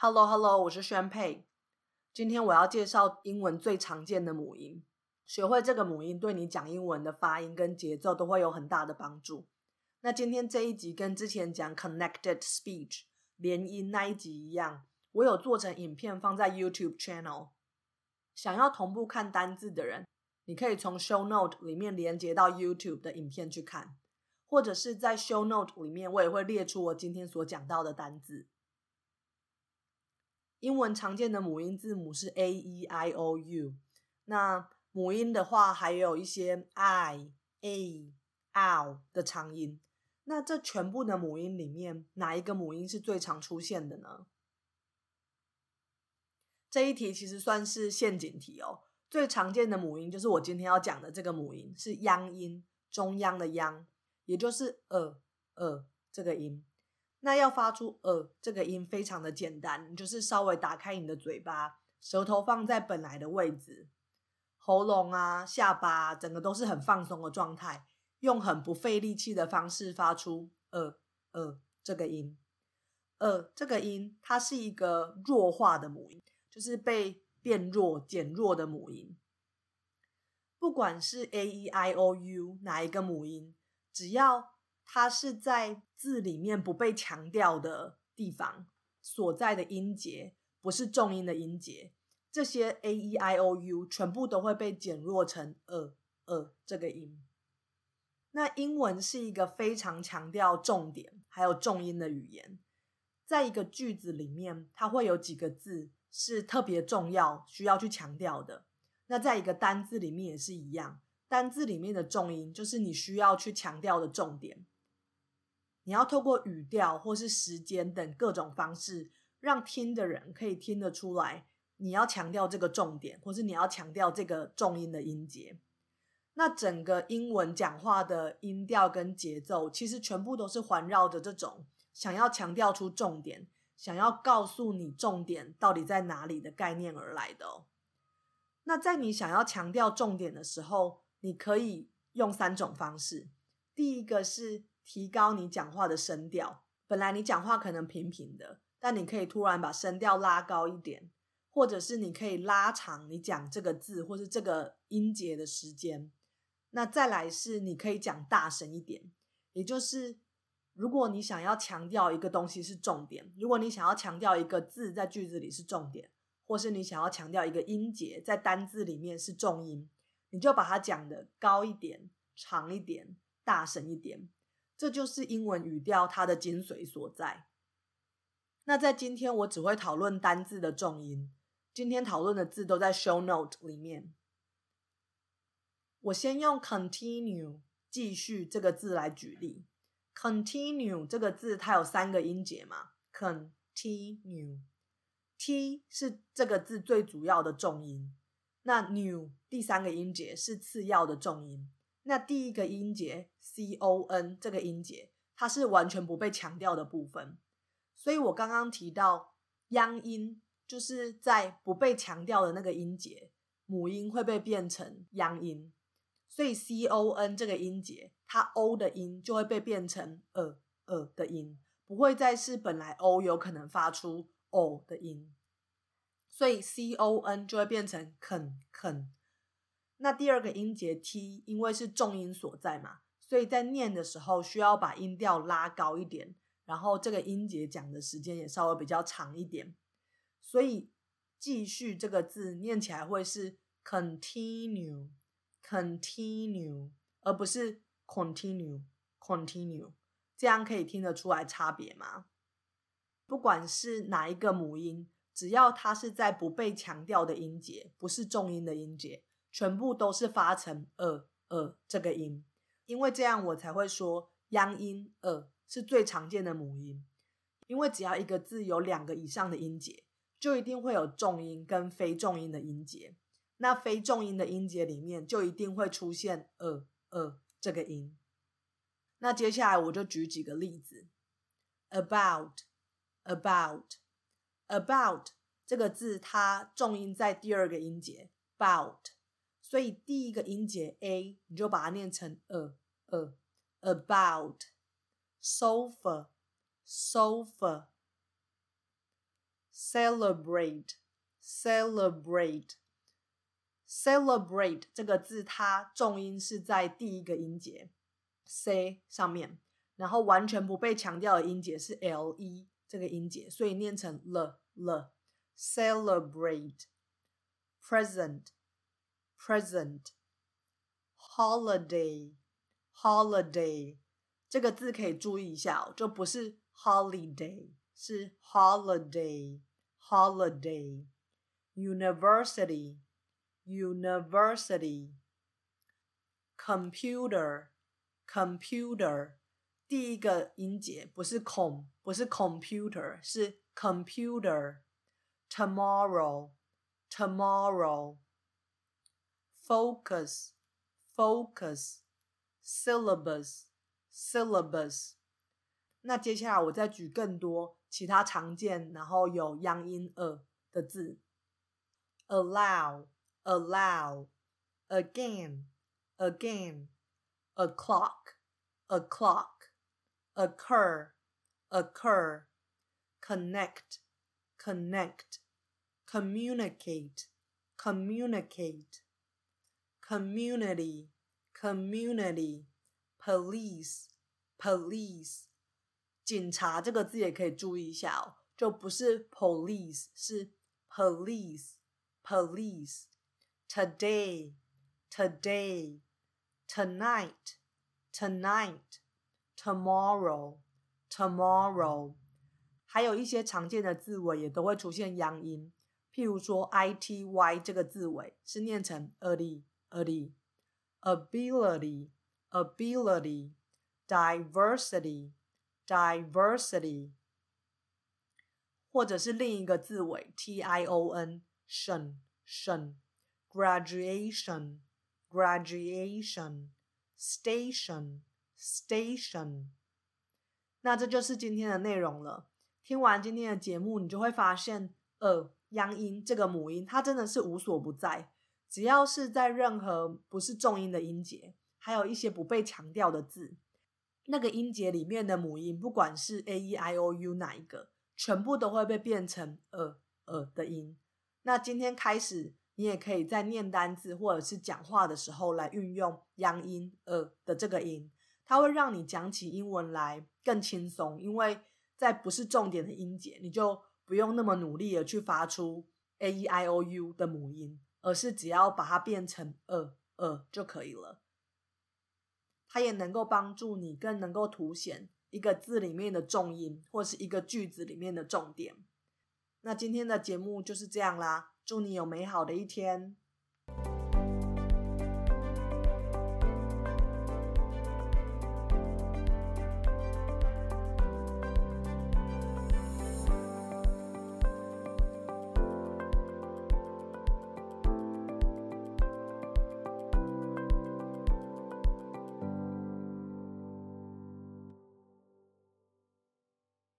Hello Hello，我是宣佩。今天我要介绍英文最常见的母音，学会这个母音对你讲英文的发音跟节奏都会有很大的帮助。那今天这一集跟之前讲 Connected Speech 连音那一集一样，我有做成影片放在 YouTube channel。想要同步看单字的人，你可以从 Show Note 里面连接到 YouTube 的影片去看，或者是在 Show Note 里面我也会列出我今天所讲到的单字。英文常见的母音字母是 a e i o u，那母音的话还有一些 i a o 的长音。那这全部的母音里面，哪一个母音是最常出现的呢？这一题其实算是陷阱题哦。最常见的母音就是我今天要讲的这个母音，是央音，中央的央，也就是呃呃这个音。那要发出呃这个音非常的简单，你就是稍微打开你的嘴巴，舌头放在本来的位置，喉咙啊、下巴整个都是很放松的状态，用很不费力气的方式发出呃呃这个音。呃这个音它是一个弱化的母音，就是被变弱、减弱的母音。不管是 a e i o u 哪一个母音，只要它是在字里面不被强调的地方所在的音节，不是重音的音节，这些 a e i o u 全部都会被减弱成呃呃这个音。那英文是一个非常强调重点还有重音的语言，在一个句子里面，它会有几个字是特别重要，需要去强调的。那在一个单字里面也是一样，单字里面的重音就是你需要去强调的重点。你要透过语调或是时间等各种方式，让听的人可以听得出来，你要强调这个重点，或是你要强调这个重音的音节。那整个英文讲话的音调跟节奏，其实全部都是环绕着这种想要强调出重点，想要告诉你重点到底在哪里的概念而来的。那在你想要强调重点的时候，你可以用三种方式。第一个是。提高你讲话的声调，本来你讲话可能平平的，但你可以突然把声调拉高一点，或者是你可以拉长你讲这个字或是这个音节的时间。那再来是你可以讲大声一点，也就是如果你想要强调一个东西是重点，如果你想要强调一个字在句子里是重点，或是你想要强调一个音节在单字里面是重音，你就把它讲的高一点、长一点、大声一点。这就是英文语调它的精髓所在。那在今天我只会讨论单字的重音，今天讨论的字都在 show note 里面。我先用 continue 继续这个字来举例。continue 这个字它有三个音节嘛？continue，t 是这个字最主要的重音，那 new 第三个音节是次要的重音。那第一个音节 c o n 这个音节，它是完全不被强调的部分，所以我刚刚提到央音，就是在不被强调的那个音节，母音会被变成央音，所以 c o n 这个音节，它 o 的音就会被变成呃呃的音，不会再是本来 o 有可能发出 o 的音，所以 c o n 就会变成肯肯。那第二个音节 t，因为是重音所在嘛，所以在念的时候需要把音调拉高一点，然后这个音节讲的时间也稍微比较长一点，所以继续这个字念起来会是 continue，continue，而不是 continue，continue，这样可以听得出来差别吗？不管是哪一个母音，只要它是在不被强调的音节，不是重音的音节。全部都是发成呃呃这个音，因为这样我才会说央音呃是最常见的母音。因为只要一个字有两个以上的音节，就一定会有重音跟非重音的音节。那非重音的音节里面，就一定会出现呃呃这个音。那接下来我就举几个例子：about about about 这个字，它重音在第二个音节 bout。所以第一个音节 a，你就把它念成呃呃 about sofa sofa celebrate celebrate celebrate 这个字，它重音是在第一个音节 c 上面，然后完全不被强调的音节是 l e 这个音节，所以念成 l l celebrate present present holiday holiday 这个字可以注意一下哦，就不是 holiday，是 holiday holiday university university computer computer 第一个音节不是 com 不是 computer 是 computer tomorrow tomorrow focus focus syllabus syllabus 那接下来我再举更多其他常见然后有央音 a 的字，allow allow again again a clock a clock occur occur connect connect communicate communicate Community community police police 警察这个字也可以注意一下哦，就不是 police 是 police police today today tonight tonight tomorrow tomorrow 还有一些常见的字尾也都会出现央音，譬如说 i t y 这个字尾是念成 ali ability ability ability diversity diversity，或者是另一个字尾 t i o n tion tion graduation graduation station station。那这就是今天的内容了。听完今天的节目，你就会发现，呃，央音这个母音，它真的是无所不在。只要是在任何不是重音的音节，还有一些不被强调的字，那个音节里面的母音，不管是 a e i o u 哪一个，全部都会被变成呃呃的音。那今天开始，你也可以在念单字或者是讲话的时候来运用央音呃的这个音，它会让你讲起英文来更轻松，因为在不是重点的音节，你就不用那么努力的去发出 a e i o u 的母音。而是只要把它变成呃呃就可以了。它也能够帮助你更能够凸显一个字里面的重音，或是一个句子里面的重点。那今天的节目就是这样啦，祝你有美好的一天。